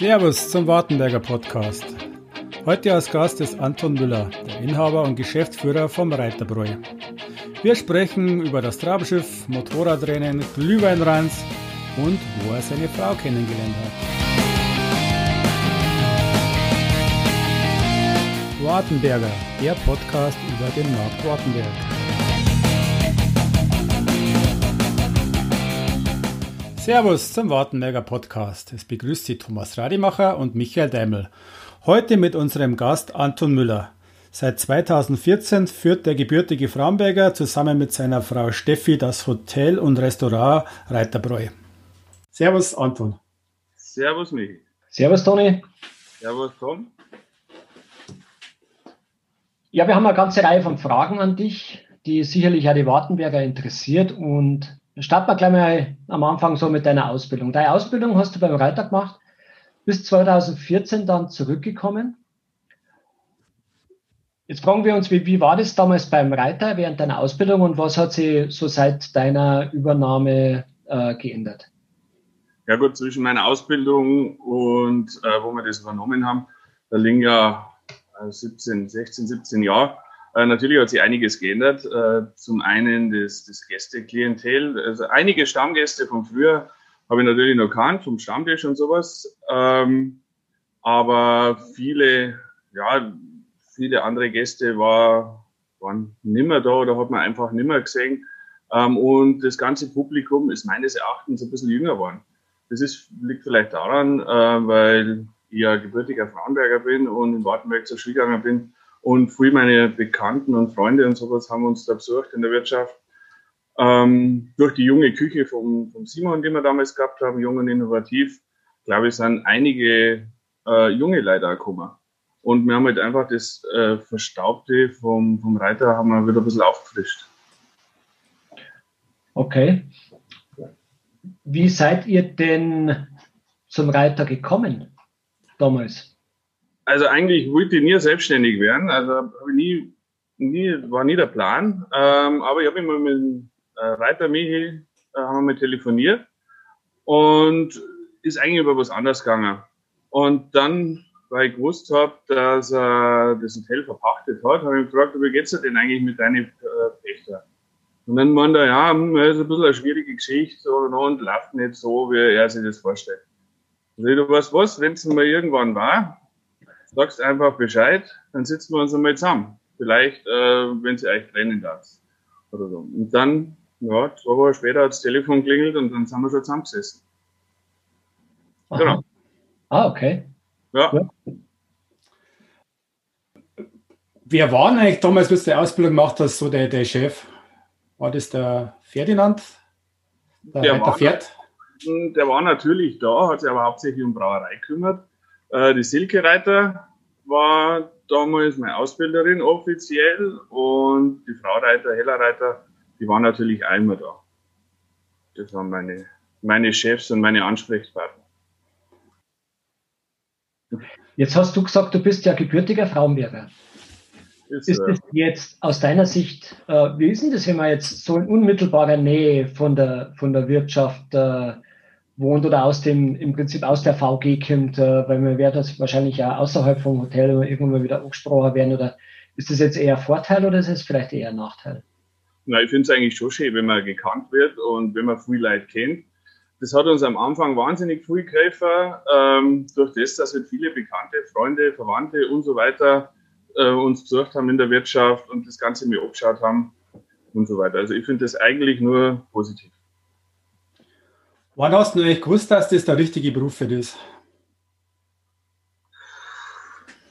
Servus zum Wartenberger Podcast. Heute als Gast ist Anton Müller, der Inhaber und Geschäftsführer vom Reiterbräu. Wir sprechen über das Trabschiff, Motorradrennen, Glühweinranz und wo er seine Frau kennengelernt hat. Wartenberger, der Podcast über den Markt Wartenberg. Servus zum Wartenberger Podcast. Es begrüßt Sie Thomas Radimacher und Michael Deimel. Heute mit unserem Gast Anton Müller. Seit 2014 führt der gebürtige Framberger zusammen mit seiner Frau Steffi das Hotel und Restaurant Reiterbräu. Servus Anton. Servus Michi. Servus Toni. Servus Tom. Ja, wir haben eine ganze Reihe von Fragen an dich, die sicherlich auch die Wartenberger interessiert und Starten wir gleich mal am Anfang so mit deiner Ausbildung. Deine Ausbildung hast du beim Reiter gemacht, bis 2014 dann zurückgekommen. Jetzt fragen wir uns, wie, wie war das damals beim Reiter während deiner Ausbildung und was hat sich so seit deiner Übernahme äh, geändert? Ja gut, zwischen meiner Ausbildung und äh, wo wir das übernommen haben, da liegen ja 17, 16, 17 Jahre. Äh, natürlich hat sich einiges geändert. Äh, zum einen das, das Gästeklientel. Also einige Stammgäste von früher habe ich natürlich noch kannt, vom Stammtisch und sowas. Ähm, aber viele, ja, viele andere Gäste war, waren nimmer da oder hat man einfach nimmer gesehen. Ähm, und das ganze Publikum ist meines Erachtens ein bisschen jünger geworden. Das ist, liegt vielleicht daran, äh, weil ich ja gebürtiger Frauenberger bin und in Wartenberg zur Schule gegangen bin und viele meine Bekannten und Freunde und sowas haben uns da besucht in der Wirtschaft. Ähm, durch die junge Küche vom, vom Simon, die wir damals gehabt haben, jung und innovativ, glaube ich, sind einige äh, junge Leute gekommen. Und wir haben halt einfach das äh, Verstaubte vom, vom Reiter haben wir wieder ein bisschen aufgefrischt. Okay. Wie seid ihr denn zum Reiter gekommen damals? Also eigentlich wollte ich nie selbstständig werden. Also habe nie, nie, war nie der Plan. Ähm, aber ich habe immer mit äh, Reiter Michi äh, haben wir telefoniert und ist eigentlich über was anderes gegangen. Und dann, weil ich gewusst habe, dass er das Hotel verpachtet hat, habe ich gefragt, wie geht's dir denn eigentlich mit deinen äh, Pächter? Und dann meinte er, ja, hm, das ist ein bisschen eine schwierige Geschichte und, und läuft nicht so, wie er sich das vorstellt. Also, du weißt was, wenn es mal irgendwann war, sagst einfach Bescheid, dann sitzen wir uns einmal zusammen. Vielleicht, äh, wenn sie euch trennen darf. Oder so. Und dann, ja, zwei Wochen später hat das Telefon klingelt und dann sind wir schon zusammengesessen. Aha. Genau. Ah, okay. Ja. ja. Wer war eigentlich damals, als du die Ausbildung gemacht hast, so der, der Chef? War das der Ferdinand? Der, der, war, Pferd? der war natürlich da, hat sich aber hauptsächlich um Brauerei gekümmert. Äh, die Silke Reiter war damals meine Ausbilderin offiziell und die Frau Reiter, Hella Reiter, die war natürlich einmal da. Das waren meine, meine Chefs und meine Ansprechpartner. Jetzt hast du gesagt, du bist ja gebürtiger Frauenberger. Ist, ist das jetzt aus deiner Sicht, äh, wie ist denn das, wenn man jetzt so in unmittelbarer Nähe von der, von der Wirtschaft äh, wohnt oder aus dem, im Prinzip aus der VG kommt, äh, weil man wird das wahrscheinlich ja außerhalb vom Hotel irgendwann mal wieder angesprochen werden oder ist das jetzt eher Vorteil oder ist es vielleicht eher Nachteil? Na, ich finde es eigentlich schon schön, wenn man gekannt wird und wenn man viel Leute kennt. Das hat uns am Anfang wahnsinnig viel geholfen, ähm, durch das, dass wir viele Bekannte, Freunde, Verwandte und so weiter äh, uns besucht haben in der Wirtschaft und das Ganze mir abgeschaut haben und so weiter. Also ich finde das eigentlich nur positiv. Wann hast du eigentlich gewusst, dass das der richtige Beruf für dich ist?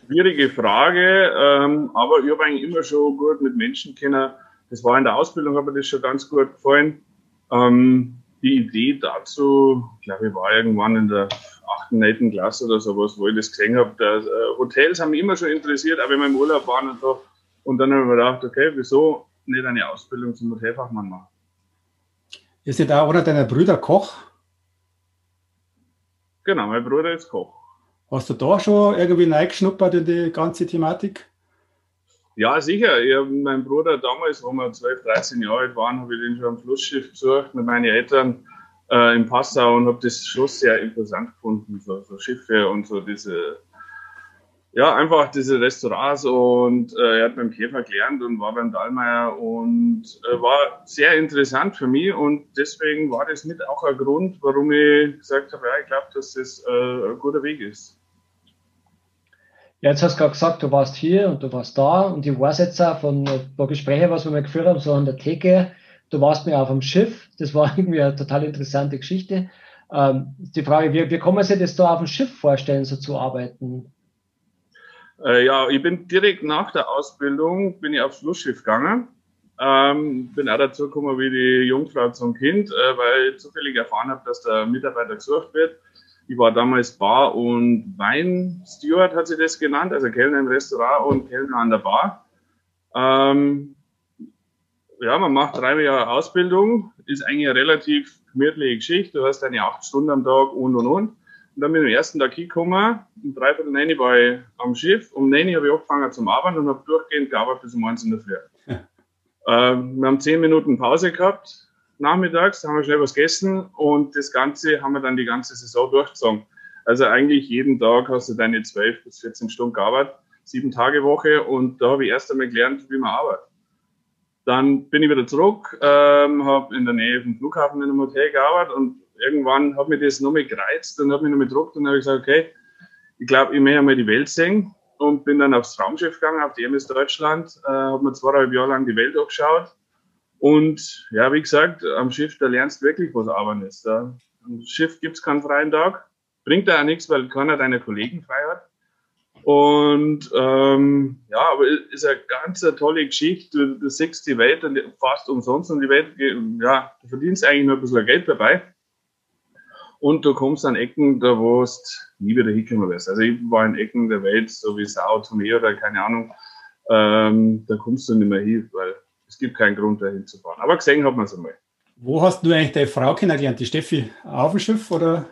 Schwierige Frage, ähm, aber ich habe eigentlich immer schon gut mit Menschen kennen. Das war in der Ausbildung, mir das schon ganz gut gefallen. Ähm, die Idee dazu, glaube ich, war irgendwann in der 8., 9. Klasse oder sowas, wo ich das gesehen habe. Dass, äh, Hotels haben mich immer schon interessiert, auch wenn wir im Urlaub waren und so. Und dann habe ich mir gedacht, okay, wieso nicht eine Ausbildung zum Hotelfachmann machen? Ist ja da oder deiner Brüder Koch? Genau, mein Bruder ist Koch. Hast du da schon irgendwie reingeschnuppert in die ganze Thematik? Ja, sicher. Ich habe meinen Bruder damals, wo wir 12, 13 Jahre alt waren, habe ich den schon am Flussschiff besucht mit meinen Eltern. äh, in Passau und habe das schon sehr interessant gefunden, so, so Schiffe und so diese ja, einfach diese Restaurants und äh, er hat beim Käfer gelernt und war beim Dahlmeier und äh, war sehr interessant für mich und deswegen war das mit auch ein Grund, warum ich gesagt habe, ja, ich glaube, dass das äh, ein guter Weg ist. Ja, jetzt hast du gerade gesagt, du warst hier und du warst da und ich weiß jetzt auch von ein paar Gesprächen, was wir mal geführt haben, so an der Theke, du warst mir auf dem Schiff, das war irgendwie eine total interessante Geschichte. Ähm, die Frage, wie, wie kann man sich das da auf dem Schiff vorstellen, so zu arbeiten? Äh, ja, ich bin direkt nach der Ausbildung bin ich aufs Flussschiff gegangen. Ähm, bin auch dazu gekommen wie die Jungfrau zum Kind, äh, weil ich zufällig erfahren habe, dass der Mitarbeiter gesucht wird. Ich war damals Bar- und Weinsteward, hat sie das genannt, also Kellner im Restaurant und Kellner an der Bar. Ähm, ja, man macht drei Jahre Ausbildung, ist eigentlich eine relativ gemütliche Geschichte. Du hast deine acht Stunden am Tag und und und. Und dann bin ich am ersten Tag hingekommen, um dreiviertel neun war ich am Schiff, um neun habe ich angefangen zum Arbeiten und habe durchgehend gearbeitet bis um eins in der Früh. ähm, wir haben zehn Minuten Pause gehabt, nachmittags, haben wir schnell was gegessen und das Ganze haben wir dann die ganze Saison durchgezogen. Also eigentlich jeden Tag hast du deine zwölf bis 14 Stunden gearbeitet, sieben Tage Woche und da habe ich erst einmal gelernt, wie man arbeitet. Dann bin ich wieder zurück, ähm, habe in der Nähe vom Flughafen in einem Hotel gearbeitet und irgendwann hat mich das noch mehr gereizt und hat mich noch mehr gedruckt und habe ich gesagt, okay, ich glaube, ich möchte einmal die Welt sehen und bin dann aufs Raumschiff gegangen, auf die MS Deutschland, äh, habe mir zweieinhalb Jahre lang die Welt angeschaut und ja, wie gesagt, am Schiff, da lernst du wirklich, was Arbeiten ist. Da, am Schiff gibt es keinen freien Tag, bringt da auch nichts, weil keiner deiner Kollegen frei hat. Und ähm, ja, aber ist eine ganz eine tolle Geschichte. Du, du siehst die Welt und fast umsonst und die Welt, ja, du verdienst eigentlich nur ein bisschen Geld dabei. Und du kommst an Ecken, da wo du nie wieder hinkommen wirst. Also ich war in Ecken der Welt, so wie Sao Tome oder keine Ahnung, ähm, da kommst du nicht mehr hin, weil es gibt keinen Grund, da hinzufahren. Aber gesehen hat man es einmal. Wo hast du eigentlich deine Frau kennengelernt? Die Steffi auf dem Schiff oder?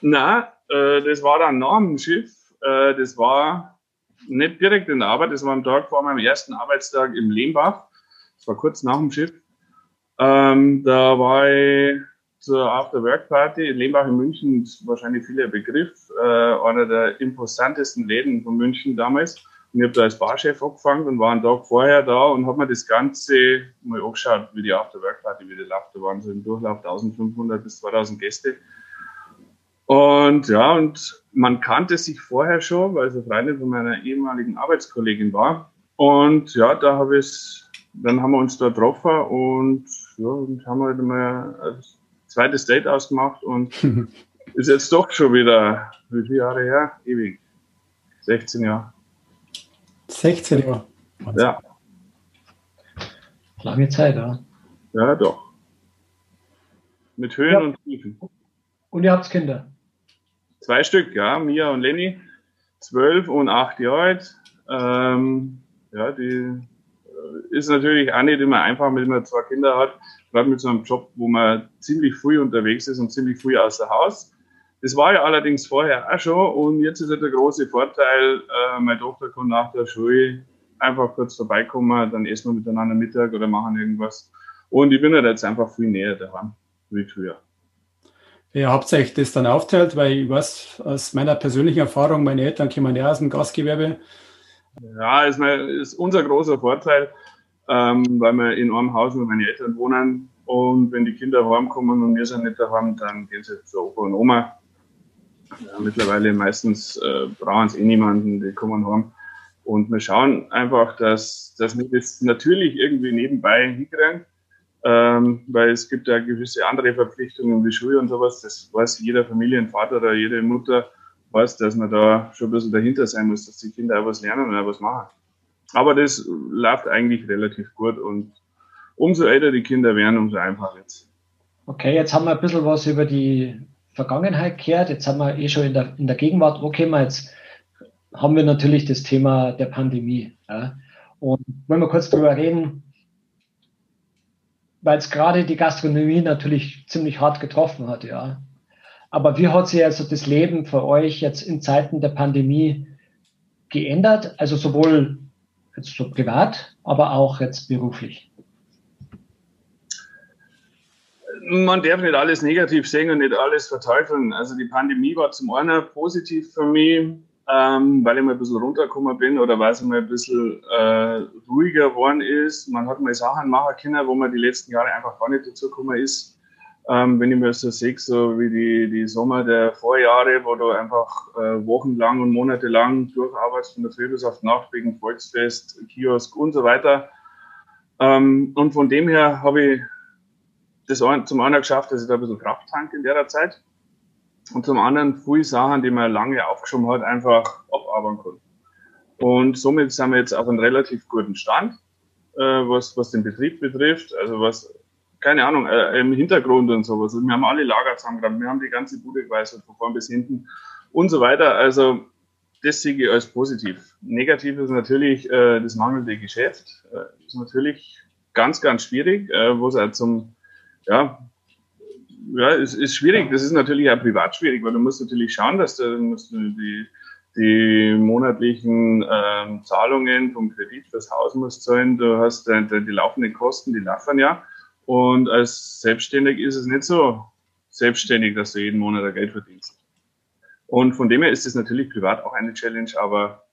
Nein, äh, das war dann nach dem Schiff. Äh, das war nicht direkt in der Arbeit, das war am Tag vor meinem ersten Arbeitstag im Lehmbach. Das war kurz nach dem Schiff. Ähm, da war ich zur After-Work-Party. Lehmbach in München ist wahrscheinlich viele Begriff, äh, einer der imposantesten Läden von München damals. Und ich habe da als Barchef angefangen und war einen Tag vorher da und habe mir das Ganze mal angeschaut, wie die After-Work-Party wieder läuft. Da waren so im Durchlauf 1500 bis 2000 Gäste. Und ja, und man kannte sich vorher schon, weil es eine Freundin von meiner ehemaligen Arbeitskollegin war. Und ja, da habe ich, dann haben wir uns da getroffen und ja, und haben halt mal zweites Date ausgemacht und ist jetzt doch schon wieder, wie viele Jahre her? Ewig. 16 Jahre. 16 Jahre? Ja. Lange Zeit, ja. Ja, doch. Mit Höhen ja. und Tiefen. Und ihr habt Kinder? Zwei Stück, ja. Mia und Lenny. Zwölf und acht Jahre alt. Ähm, ja, die ist natürlich auch nicht immer einfach, wenn man zwei Kinder hat gerade mit so einem Job, wo man ziemlich früh unterwegs ist und ziemlich früh außer Haus. Das war ja allerdings vorher auch schon und jetzt ist halt der große Vorteil, äh, meine Tochter kann nach der Schule einfach kurz vorbeikommen, dann essen wir miteinander Mittag oder machen irgendwas. Und ich bin halt jetzt einfach viel näher daran, wie früher. Ja, euch das dann aufteilt, weil ich weiß aus meiner persönlichen Erfahrung, meine Eltern kommen ja aus dem Gastgewerbe. Ja, ist, mein, ist unser großer Vorteil ähm, weil wir in einem Haus mit meinen Eltern wohnen. Und wenn die Kinder heimkommen und wir sind nicht daheim, dann gehen sie zu Opa und Oma. Ja, mittlerweile meistens äh, brauchen es eh niemanden, die kommen heim. Und wir schauen einfach, dass, dass wir das natürlich irgendwie nebenbei hinkriegen. Ähm, weil es gibt ja gewisse andere Verpflichtungen wie Schule und sowas. Das weiß jeder Familienvater oder jede Mutter weiß, dass man da schon ein bisschen dahinter sein muss, dass die Kinder auch was lernen und auch was machen. Aber das läuft eigentlich relativ gut und umso älter die Kinder werden, umso einfacher jetzt. Okay, jetzt haben wir ein bisschen was über die Vergangenheit gehört. Jetzt haben wir eh schon in der, in der Gegenwart. Okay, jetzt haben wir natürlich das Thema der Pandemie. Ja. Und wollen wir kurz drüber reden, weil es gerade die Gastronomie natürlich ziemlich hart getroffen hat, ja. Aber wie hat sich also das Leben für euch jetzt in Zeiten der Pandemie geändert? Also sowohl jetzt so privat, aber auch jetzt beruflich? man darf nicht alles negativ sehen und nicht alles verteufeln. Also die Pandemie war zum einen positiv für mich, ähm, weil ich mal ein bisschen runtergekommen bin oder weil es mal ein bisschen äh, ruhiger geworden ist. Man hat mal Sachen machen können, wo man die letzten Jahre einfach gar nicht dazu gekommen ist. Ähm, wenn ich mir so sehe, so wie die, die Sommer der Vorjahre, wo du einfach äh, wochenlang und monatelang durcharbeitest von der Früh bis auf Nacht wegen Volksfest, Kiosk und so weiter. Ähm, und von dem her habe ich das zum einen geschafft, dass ich da ein bisschen Kraft tanke in der Zeit und zum anderen viele Sachen, die man lange aufgeschoben hat, einfach abarbeiten kann. Und somit sind wir jetzt auf einem relativ guten Stand, äh, was, was den Betrieb betrifft. Also was, keine Ahnung, äh, im Hintergrund und sowas. Also wir haben alle Lager zusammengeräumt, wir haben die ganze Bude geweißert, von vorn bis hinten und so weiter. Also das sehe ich als positiv. Negativ ist natürlich äh, das mangelnde Geschäft. Äh, ist natürlich ganz, ganz schwierig, äh, wo es auch zum ja, ja, es ist schwierig. Das ist natürlich auch privat schwierig, weil du musst natürlich schauen, dass du, musst du die, die monatlichen ähm, Zahlungen vom Kredit fürs Haus musst zahlen. Du hast äh, die laufenden Kosten, die laufen ja. Und als Selbstständig ist es nicht so selbstständig, dass du jeden Monat Geld verdienst. Und von dem her ist es natürlich privat auch eine Challenge, aber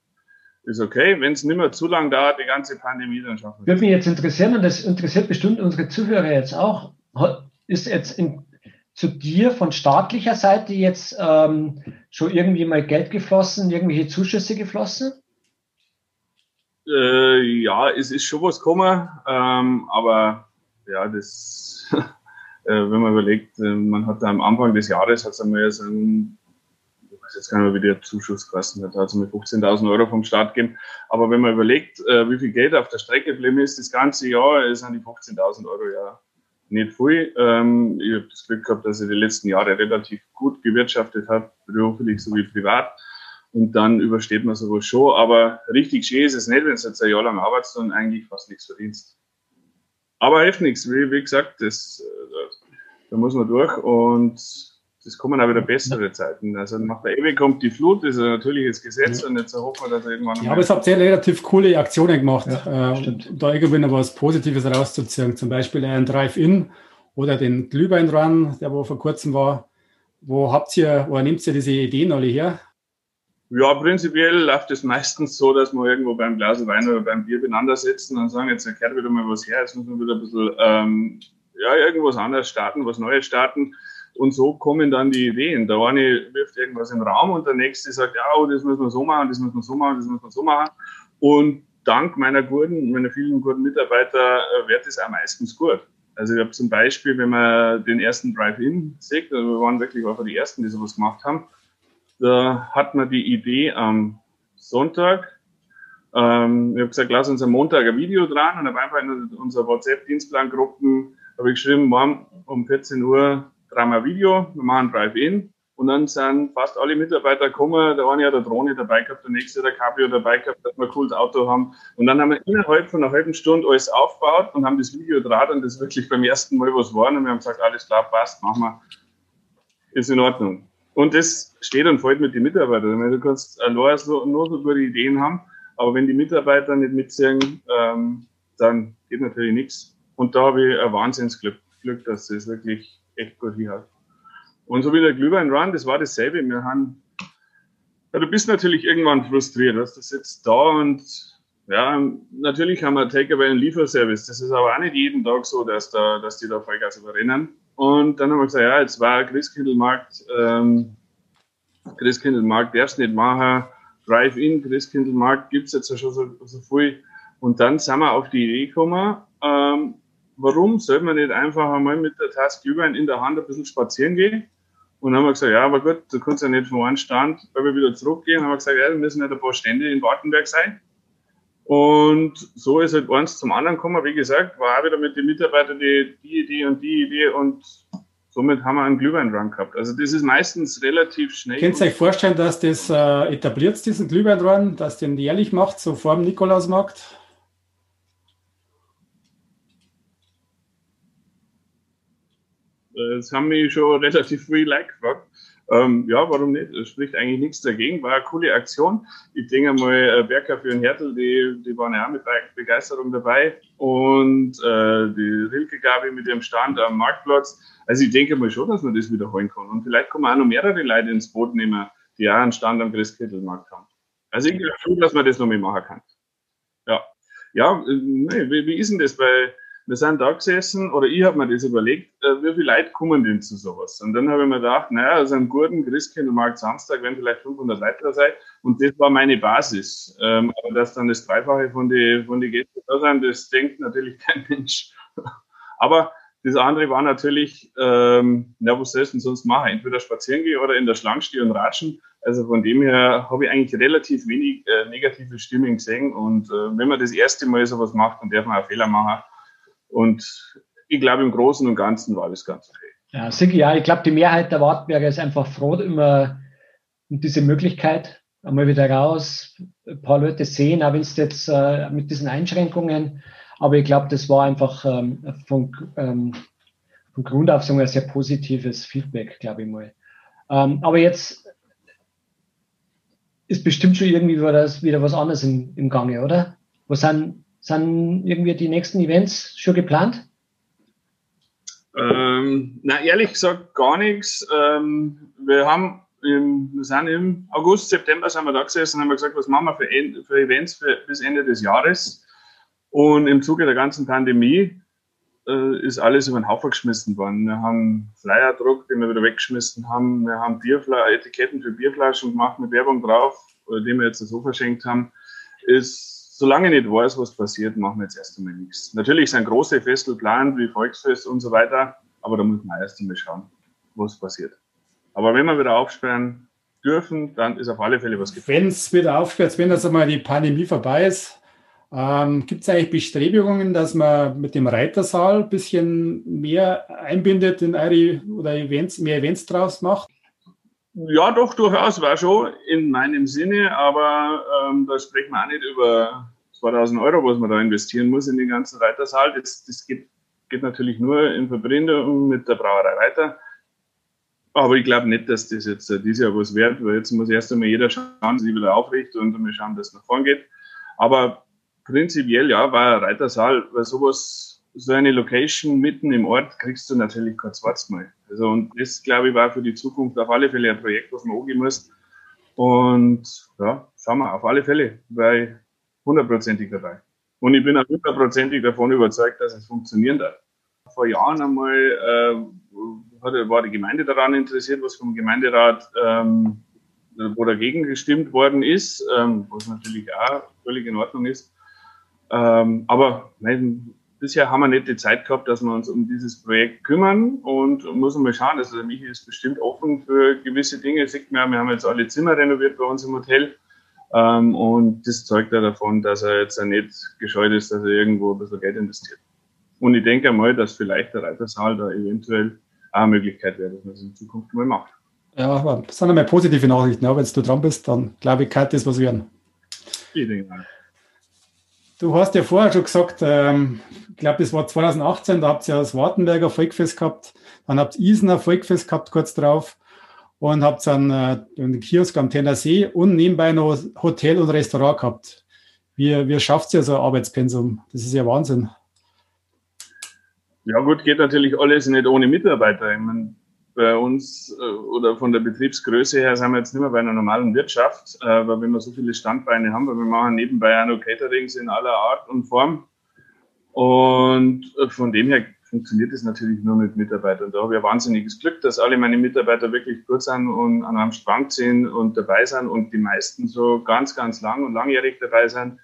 ist okay. Wenn es nicht mehr zu lang dauert, die ganze Pandemie, dann schaffen wir es. Würde mich jetzt interessieren, und das interessiert bestimmt unsere Zuhörer jetzt auch, ist jetzt in, zu dir von staatlicher Seite jetzt ähm, schon irgendwie mal Geld geflossen, irgendwelche Zuschüsse geflossen? Äh, ja, es ist schon was gekommen, ähm, aber ja, das, äh, wenn man überlegt, äh, man hat da am Anfang des Jahres hat es einmal so ein, ich weiß jetzt gar nicht mehr, wie der Zuschuss gekostet hat, hat es mir 15.000 Euro vom Staat gegeben. Aber wenn man überlegt, äh, wie viel Geld auf der Strecke geblieben ist, das ganze Jahr, sind die 15.000 Euro ja nicht viel. Ähm, ich habe das Glück gehabt, dass ich die letzten Jahre relativ gut gewirtschaftet habe, beruflich sowie privat. Und dann übersteht man sowas schon. Aber richtig schön ist es nicht, wenn du jetzt ein Jahr lang arbeitest und eigentlich fast nichts verdienst. Aber hilft nichts. Wie, wie gesagt, das, äh, da muss man durch. Und es kommen auch wieder bessere Zeiten. Also nach der Ewe kommt die Flut, das ist ein natürliches Gesetz ja. und jetzt hoffen wir, dass irgendwann. Ja, aber es habt ihr relativ coole Aktionen gemacht, ja, äh, da irgendwie noch was Positives rauszuziehen. Zum Beispiel ein Drive-In oder den Glühwein-Run, der wo vor kurzem war. Wo habt ihr, wo nehmt ihr diese Ideen alle her? Ja, prinzipiell läuft es meistens so, dass wir irgendwo beim Glas Wein oder beim Bier beieinander sitzen und sagen, jetzt erklärt wieder mal was her, jetzt müssen wir wieder ein bisschen ähm, ja, irgendwas anderes starten, was Neues starten. Und so kommen dann die Ideen. Der eine wirft irgendwas im Raum und der nächste sagt, ja, oh, das müssen wir so machen, das müssen wir so machen, das müssen wir so machen. Und dank meiner guten, meiner vielen guten Mitarbeiter äh, wird es auch meistens gut. Also ich habe zum Beispiel, wenn man den ersten Drive-In sieht, also wir waren wirklich auch die Ersten, die sowas gemacht haben, da hat man die Idee am Sonntag, ähm, ich habe gesagt, lass uns am Montag ein Video dran und habe einfach in unserer WhatsApp-Dienstplan-Gruppen geschrieben, morgen um 14 Uhr dreimal Video, wir machen Drive-In und dann sind fast alle Mitarbeiter gekommen. Der eine hat eine Drohne dabei gehabt, der nächste hat ein Cabrio dabei gehabt, dass wir ein cooles Auto haben. Und dann haben wir innerhalb von einer halben Stunde alles aufgebaut und haben das Video draht und das wirklich beim ersten Mal was war. Und wir haben gesagt, alles klar, passt, machen wir. Ist in Ordnung. Und das steht und fällt mit den Mitarbeitern. Du kannst nur so, nur so gute Ideen haben, aber wenn die Mitarbeiter nicht mitziehen, ähm, dann geht natürlich nichts. Und da habe ich ein Wahnsinnsglück, Glück, dass das wirklich echt gut hat. Und so wie der Glühwein Run, das war dasselbe. Wir haben, ja, du bist natürlich irgendwann frustriert, dass das jetzt da und ja, natürlich haben wir Takeaway und Lieferservice. Das ist aber auch nicht jeden Tag so, dass, da, dass die da Vollgas überrennen. Und dann haben wir gesagt, ja, jetzt war Christkindlmarkt, ähm, Christkindlmarkt darfst nicht machen, Drive-In, Christkindlmarkt gibt es jetzt schon so, so viel. Und dann sind wir auf die Idee gekommen, ähm, warum soll man nicht einfach einmal mit der Tasse Glühwein in der Hand ein bisschen spazieren gehen? Und dann haben wir gesagt, ja, aber gut, du kannst ja nicht von einem Stand, weil wir wieder zurückgehen, haben wir gesagt, ja, wir müssen nicht ein paar Stände in Wartenberg sein. Und so ist halt eins zum anderen gekommen. Wie gesagt, war auch wieder mit den Mitarbeitern die, die Idee und die Idee und somit haben wir einen Glühwein-Run gehabt. Also das ist meistens relativ schnell. Könnt ihr euch vorstellen, dass das äh, etabliert, diesen Glühwein-Run, dass den jährlich macht, so vor dem Nikolausmarkt? Das haben mich schon relativ viel Leute gefragt. Ähm, ja, warum nicht? Es spricht eigentlich nichts dagegen. War eine coole Aktion. Ich denke mal, äh, Berker für den Hertel, die, die waren ja auch mit Begeisterung dabei. Und äh, die Rilke Gabi mit dem Stand am Marktplatz. Also ich denke mal schon, dass man das wiederholen kann. Und vielleicht man auch noch mehrere Leute ins Boot nehmen, die auch einen Stand am Christkindlmarkt haben. Also ich glaube schon, dass man das noch mehr machen kann. Ja. Ja, äh, nee, wie, wie ist denn das bei wir sind da gesessen, oder ich habe mir das überlegt, äh, wie viele Leute kommen denn zu sowas? Und dann habe ich mir gedacht, naja, also am guten Christkindlmarkt Samstag werden vielleicht 500 Leute da sein. Und das war meine Basis. Ähm, aber dass dann das Dreifache von den von die Gästen da sind, das denkt natürlich kein Mensch. aber das andere war natürlich, ähm, na, was sollst du denn sonst machen? Entweder spazieren gehen oder in der Schlange stehen und ratschen. Also von dem her habe ich eigentlich relativ wenig äh, negative Stimmen gesehen. Und äh, wenn man das erste Mal sowas macht, dann darf man auch Fehler machen. Und ich glaube, im Großen und Ganzen war das ganz okay. Ja, Sigi, ja, ich glaube, die Mehrheit der Wartberger ist einfach froh immer um diese Möglichkeit, einmal wieder raus, ein paar Leute sehen, auch wenn es jetzt äh, mit diesen Einschränkungen, aber ich glaube, das war einfach ähm, von, ähm, von Grund auf so ein sehr positives Feedback, glaube ich mal. Ähm, aber jetzt ist bestimmt schon irgendwie wieder, was anderes im, im Gange, oder? Was sind sind irgendwie die nächsten Events schon geplant? Ähm, na, ehrlich gesagt gar nichts. Ähm, wir haben im, wir sind im August, September sind wir da gesessen und haben gesagt, was machen wir für, für Events für, bis Ende des Jahres. Und im Zuge der ganzen Pandemie äh, ist alles über den Haufen geschmissen worden. Wir haben Flyer gedruckt, die wir wieder weggeschmissen haben. Wir haben Bierfla Etiketten für Bierflaschen gemacht mit Werbung drauf, die wir jetzt so verschenkt haben. Ist solange ich nicht weiß, was passiert, machen wir jetzt erst einmal nichts. Natürlich sind große Festel geplant, wie Volksfest und so weiter, aber da muss man erst einmal schauen, was passiert. Aber wenn wir wieder aufsperren dürfen, dann ist auf alle Fälle was gefällt. Wenn es wieder aufsperrt, wenn das einmal die Pandemie vorbei ist, ähm, Gibt es eigentlich Bestrebungen, dass man mit dem Reitersaal ein bisschen mehr einbindet in eure oder Events, mehr Events draus macht? Ja, doch, durchaus war schon in meinem Sinne, aber ähm, da sprechen wir auch nicht über 2000 Euro, was man da investieren muss in den ganzen Reitersaal. Das, das geht, geht natürlich nur in Verbindung mit der Brauerei Reiter. Aber ich glaube nicht, dass das jetzt dieses Jahr was wert, weil jetzt muss erst einmal jeder schauen, sich wieder aufrichtet und wir schauen, dass es nach vorn geht. Aber prinzipiell, ja, war ein Reitersaal, weil sowas so eine Location mitten im Ort kriegst du natürlich kein zweites Mal. Also, und das, glaube ich, war für die Zukunft auf alle Fälle ein Projekt, was man angehen muss. Und ja, schauen wir, auf alle Fälle, weil hundertprozentig dabei. Und ich bin auch hundertprozentig davon überzeugt, dass es funktionieren darf. Vor Jahren einmal äh, war die Gemeinde daran interessiert, was vom Gemeinderat, ähm, wo dagegen gestimmt worden ist, ähm, was natürlich auch völlig in Ordnung ist. Ähm, aber nein, bisher haben wir nicht die Zeit gehabt, dass wir uns um dieses Projekt kümmern und muss mal schauen. Also der Michi ist bestimmt offen für gewisse Dinge. Sieht man, wir haben jetzt alle Zimmer renoviert bei uns im Hotel. Ähm, und das zeugt ja davon, dass er jetzt nicht gescheut ist, dass er irgendwo ein bisschen Geld investiert. Und ich denke mal, dass vielleicht der Reitersaal da eventuell auch eine Möglichkeit wäre, dass man es in Zukunft mal macht. Ja, aber das sind einmal positive Nachrichten. Ja, wenn du dran bist, dann glaube ich, kann das was werden. Ich denke mal. Du hast ja vorher schon gesagt, ähm, ich glaube, das war 2018, da habt ihr ja das Wartenberger Volkfest gehabt, dann habt ihr Isener Volkfest gehabt kurz drauf und habt dann äh, den Kiosk am Tennersee und nebenbei noch Hotel und Restaurant gehabt. Wie, wie schafft ihr so ein Arbeitspensum? Das ist ja Wahnsinn. Ja gut, geht natürlich alles nicht ohne Mitarbeiter. Ich meine, bei uns äh, oder von der Betriebsgröße her sind wir jetzt nicht mehr bei einer normalen Wirtschaft, äh, weil wir so viele Standbeine haben, weil wir machen nebenbei auch noch Caterings in aller Art und Form. Und äh, von dem her funktioniert es natürlich nur mit Mitarbeitern. Da habe ich ein wahnsinniges Glück, dass alle meine Mitarbeiter wirklich gut sind und an einem Strang ziehen und dabei sind und die meisten so ganz, ganz lang und langjährig dabei sind.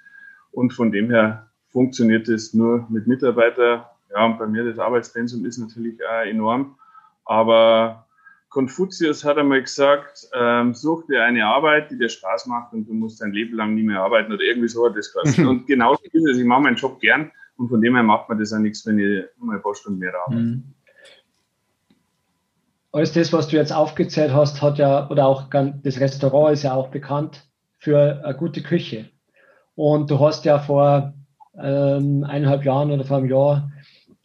Und von dem her funktioniert es nur mit Mitarbeitern. Ja, und bei mir das Arbeitspensum ist natürlich auch enorm. Aber Konfuzius hat einmal gesagt, ähm, such dir eine Arbeit, die dir Spaß macht und du musst dein Leben lang nie mehr arbeiten oder irgendwie so hat das gesagt. und genauso ist es. Ich mache meinen Job gern und von dem her macht man das auch nichts, wenn ich mal ein paar Stunden mehr arbeite. Mhm. Alles das, was du jetzt aufgezählt hast, hat ja, oder auch das Restaurant ist ja auch bekannt für eine gute Küche. Und du hast ja vor ähm, eineinhalb Jahren oder vor einem Jahr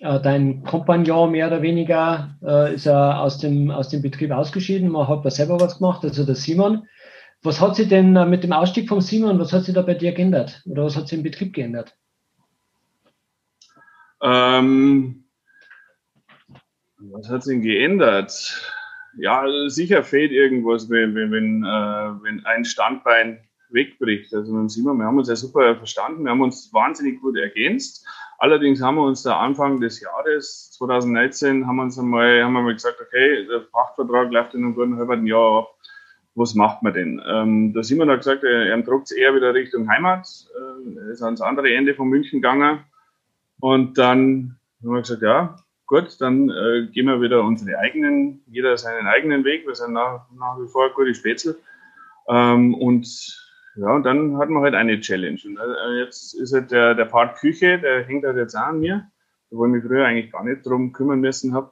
dein Kompagnon mehr oder weniger äh, ist er aus dem, aus dem Betrieb ausgeschieden. Man hat da selber was gemacht, also der Simon. Was hat sich denn äh, mit dem Ausstieg von Simon, was hat sich da bei dir geändert? Oder was hat sich im Betrieb geändert? Ähm, was hat sich geändert? Ja, sicher fehlt irgendwas, wenn, wenn, wenn, äh, wenn ein Standbein wegbricht. Also mit Simon, wir haben uns ja super verstanden, wir haben uns wahnsinnig gut ergänzt. Allerdings haben wir uns da Anfang des Jahres 2019 haben wir uns einmal, haben wir mal gesagt, okay, der Pachtvertrag läuft in einem guten halben Jahr ab. Was macht man denn? Ähm, da Simon hat gesagt, er, er druckt eher wieder Richtung Heimat. Äh, ist ans andere Ende von München gegangen. Und dann haben wir gesagt, ja, gut, dann äh, gehen wir wieder unsere eigenen, jeder seinen eigenen Weg. Wir sind nach, nach wie vor gute Spätzle. Ähm, und ja, und dann hatten wir halt eine Challenge. Und äh, jetzt ist halt der, der Part Küche, der hängt halt jetzt auch an mir, wo ich mich früher eigentlich gar nicht drum kümmern müssen habe.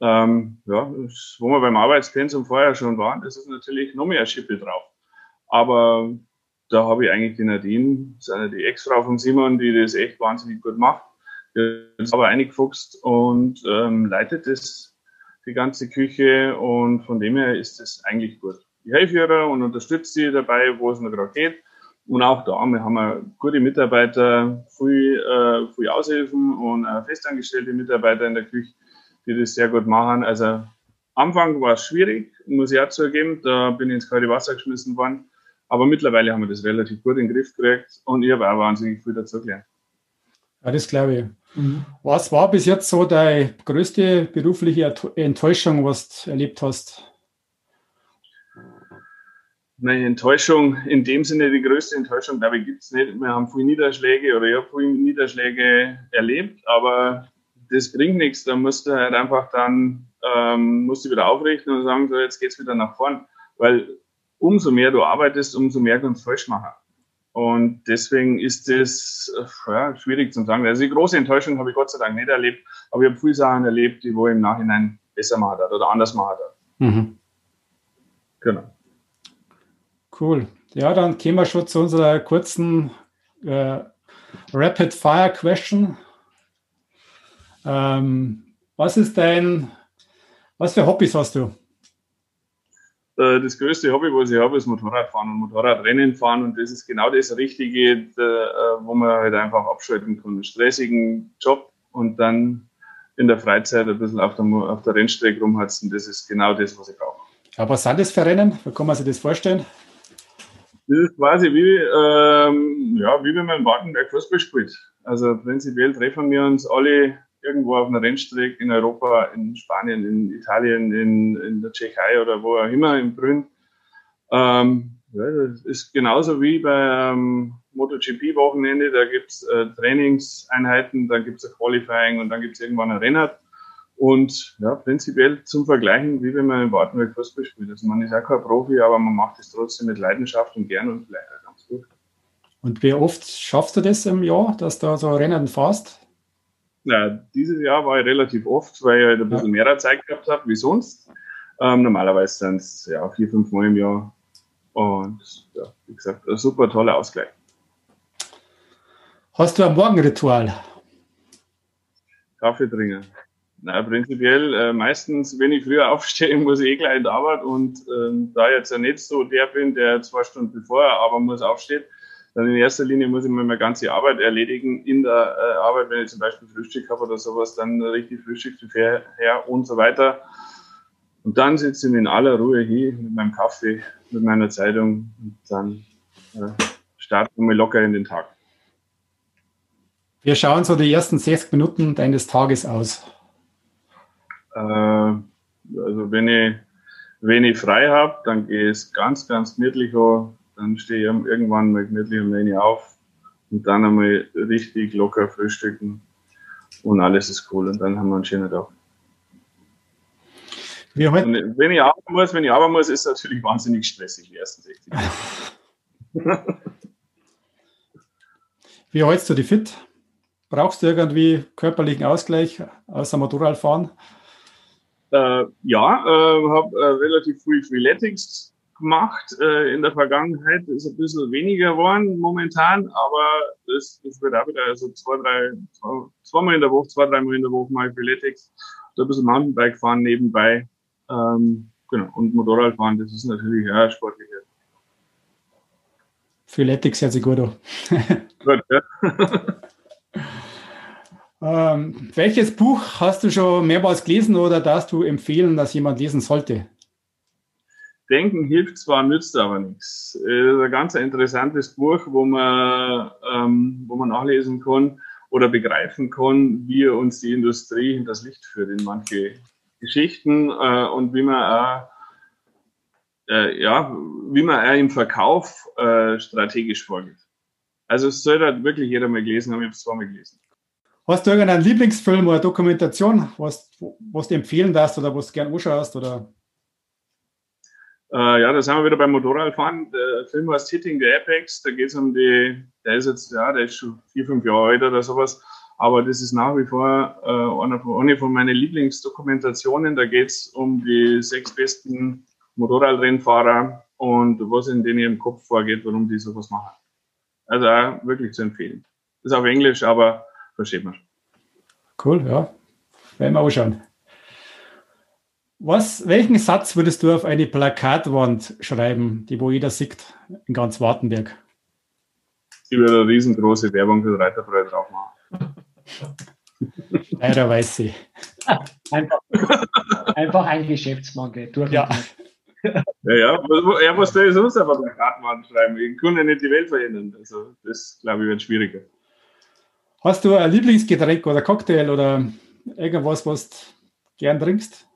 Ähm, ja, wo wir beim Arbeitspensum vorher schon waren, das ist natürlich noch mehr Schippe drauf. Aber da habe ich eigentlich die Nadine, das ist eine die Ex-Frau von Simon, die das echt wahnsinnig gut macht. Die ist aber eingefuchst und ähm, leitet das, die ganze Küche und von dem her ist das eigentlich gut ich helfe ihr und unterstütze sie dabei, wo es mir gerade geht. Und auch da, wir haben gute Mitarbeiter, viel, äh, viel Aushilfen und äh, festangestellte Mitarbeiter in der Küche, die das sehr gut machen. Also Anfang war es schwierig, muss ich auch zugeben. Da bin ich ins kalte Wasser geschmissen worden. Aber mittlerweile haben wir das relativ gut in den Griff gekriegt und ich habe auch wahnsinnig viel dazu gelernt. Ja, das glaube ich. Mhm. Was war bis jetzt so deine größte berufliche Enttäuschung, was du erlebt hast? Meine Enttäuschung, in dem Sinne die größte Enttäuschung, glaube ich, gibt es nicht. Wir haben viele Niederschläge oder ich habe viele Niederschläge erlebt, aber das bringt nichts. Da musst du halt einfach dann, ähm, musst du wieder aufrichten und sagen, so, jetzt geht's wieder nach vorn. Weil umso mehr du arbeitest, umso mehr kannst du falsch machen. Und deswegen ist das ja, schwierig zu sagen. Also die große Enttäuschung habe ich Gott sei Dank nicht erlebt, aber ich habe viele Sachen erlebt, die wo ich im Nachhinein besser machen hat oder anders machen hat. Mhm. Genau. Cool. Ja, dann gehen wir schon zu unserer kurzen äh, Rapid Fire Question. Ähm, was ist dein, was für Hobbys hast du? Äh, das größte Hobby, was ich habe, ist Motorradfahren und Motorradrennen fahren. Und das ist genau das Richtige, äh, wo man halt einfach abschalten kann. Einen stressigen Job und dann in der Freizeit ein bisschen auf der, auf der Rennstrecke rumhatzen. Das ist genau das, was ich brauche. Aber was sind das für Rennen? Wie kann man sich das vorstellen? Das ist quasi wie, ähm, ja, wie wenn man in Wartenberg Fußball spielt. Also prinzipiell treffen wir uns alle irgendwo auf einer Rennstrecke in Europa, in Spanien, in Italien, in, in der Tschechei oder wo auch immer, in Brünn. Ähm, ja, das ist genauso wie beim MotoGP-Wochenende. Da gibt es äh, Trainingseinheiten, dann gibt es ein Qualifying und dann gibt es irgendwann ein Rennrad. Und ja, prinzipiell zum Vergleichen, wie wenn man in Wartenberg Fußball spielt. Also man ist auch kein Profi, aber man macht es trotzdem mit Leidenschaft und gern und vielleicht auch ganz gut. Und wie oft schaffst du das im Jahr, dass du so Rennen fährst? Ja, dieses Jahr war ich relativ oft, weil ich halt ein bisschen ja. mehr Zeit gehabt habe wie sonst. Ähm, normalerweise sind es ja, vier, fünf Mal im Jahr. Und ja, wie gesagt, ein super toller Ausgleich. Hast du ein Morgenritual? Kaffee trinken. Na, prinzipiell äh, meistens, wenn ich früher aufstehe, muss ich eh gleich in die Arbeit und ähm, da jetzt ja nicht so der bin, der zwei Stunden bevor er aber muss aufsteht, dann in erster Linie muss ich mir meine ganze Arbeit erledigen in der äh, Arbeit, wenn ich zum Beispiel Frühstück habe oder sowas, dann richtig Frühstück her, her und so weiter. Und dann sitze ich in aller Ruhe hier mit meinem Kaffee, mit meiner Zeitung und dann äh, starten wir locker in den Tag. Wir schauen so die ersten 60 Minuten deines Tages aus. Äh, also wenn ich, wenn ich frei habe, dann gehe ich ganz, ganz gemütlich an. Dann stehe ich irgendwann mal gemütlich um 9 auf und dann einmal richtig locker frühstücken und alles ist cool und dann haben wir einen schönen Tag. Und wenn ich arbeiten muss, wenn ich arbeiten muss, ist es natürlich wahnsinnig stressig, die ersten 60 Wie hältst du die fit? Brauchst du irgendwie körperlichen Ausgleich außer Motorradfahren? Äh, ja, äh, habe äh, relativ viel Freeletics gemacht äh, in der Vergangenheit, ist ein bisschen weniger geworden momentan, aber das, das wird auch wieder also zwei, drei, zwei, zweimal in der Woche, zwei, dreimal in der Woche mal Freeletics, da ein bisschen Mountainbike fahren nebenbei, ähm, genau, und Motorrad fahren, das ist natürlich ja sportlicher. Freeletics gut an. gut, ja. ähm, welches Buch hast du schon mehrmals gelesen oder darfst du empfehlen, dass jemand lesen sollte? Denken hilft zwar, nützt aber nichts. Es ist ein ganz interessantes Buch, wo man, ähm, wo man nachlesen kann oder begreifen kann, wie uns die Industrie in das Licht führt in manche Geschichten äh, und wie man auch, äh, ja, wie man auch im Verkauf äh, strategisch vorgeht. Also es sollte halt wirklich jeder mal gelesen haben, ich habe es zweimal gelesen. Hast du irgendeinen Lieblingsfilm oder Dokumentation, was, was du empfehlen darfst oder was du gerne anschaust? Oder? Äh, ja, da sind wir wieder beim Motorradfahren. Der Film heißt Hitting the Apex. Da geht es um die, der ist jetzt, ja, der ist schon vier, fünf Jahre alt oder sowas. Aber das ist nach wie vor äh, eine, von, eine von meinen Lieblingsdokumentationen. Da geht es um die sechs besten Motorradrennfahrer und was in denen im Kopf vorgeht, warum die sowas machen. Also auch wirklich zu empfehlen. Das ist auf Englisch, aber versteht man. Cool, ja. Werden wir anschauen. Was, welchen Satz würdest du auf eine Plakatwand schreiben, die wo jeder sieht in ganz Wartenberg? Ich würde eine riesengroße Werbung für Reiterfreude drauf machen. Leider weiß sie. Einfach, einfach ein Geschäftsmann, geht durch. Ja. ja, ja. Er muss da sonst auf eine Plakatwand schreiben. Ich kann ja nicht die Welt verändern. Also, das glaube ich wird schwieriger. Hast du ein Lieblingsgetränk oder Cocktail oder irgendwas, was du gern trinkst?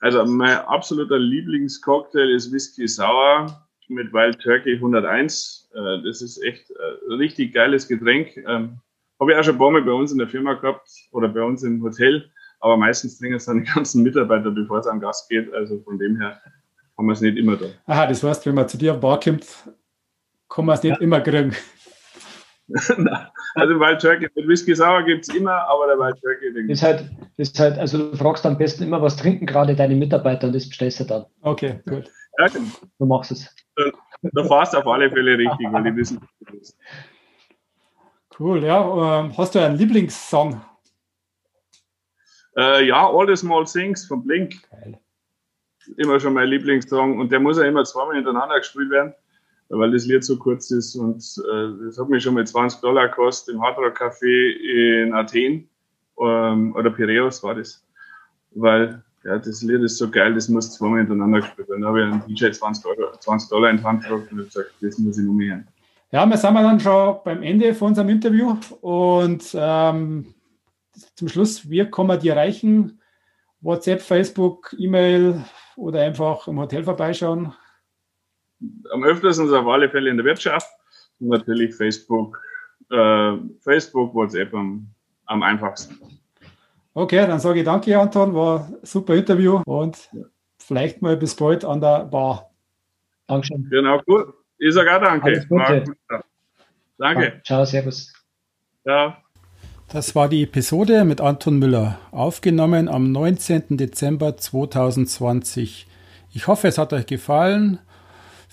Also mein absoluter Lieblingscocktail ist Whisky Sauer mit Wild Turkey 101. Äh, das ist echt ein richtig geiles Getränk. Ähm, Habe ich auch schon ein paar Mal bei uns in der Firma gehabt oder bei uns im Hotel. Aber meistens trinken es dann die ganzen Mitarbeiter, bevor es an Gast geht. Also von dem her haben wir es nicht immer da. Aha, das heißt, wenn man zu dir auf Bar kommt, kann man es nicht ja. immer kriegen. also Wild Turkey mit Whisky Sauer gibt es immer, aber der Wild Turkey, den ist halt, ist halt, also du fragst am besten immer, was trinken gerade deine Mitarbeiter und das bestellst du dann. Okay, gut. Ja, genau. Du machst es. Da, da fährst du auf alle Fälle richtig, weil die wissen, was du. Cool, ja. Ähm, hast du einen Lieblingssong? Äh, ja, All the Small Things von Blink. Geil. Immer schon mein Lieblingssong und der muss ja immer zweimal hintereinander gespielt werden weil das Lied so kurz ist. Und äh, das hat mich schon mal 20 Dollar gekostet im Hardrock Café in Athen ähm, oder Piraeus war das. Weil ja, das Lied ist so geil, das muss zweimal hintereinander gespielt werden. Da habe ich einen DJ 20 Dollar, 20 Dollar in die Hand gedrückt und gesagt, das muss ich noch mehr. Ja, wir sind dann schon beim Ende von unserem Interview und ähm, zum Schluss, wie kann man die erreichen? WhatsApp, Facebook, E-Mail oder einfach im Hotel vorbeischauen? Am öftesten auf alle Fälle in der Wirtschaft und natürlich Facebook, äh, Facebook, WhatsApp am, am einfachsten. Okay, dann sage ich danke, Anton, war ein super Interview und ja. vielleicht mal bis bald an der Bar. Dankeschön. Genau, gut. Ich sage auch danke. Alles Gute. Danke. Ciao, servus. Ciao. Das war die Episode mit Anton Müller, aufgenommen am 19. Dezember 2020. Ich hoffe, es hat euch gefallen.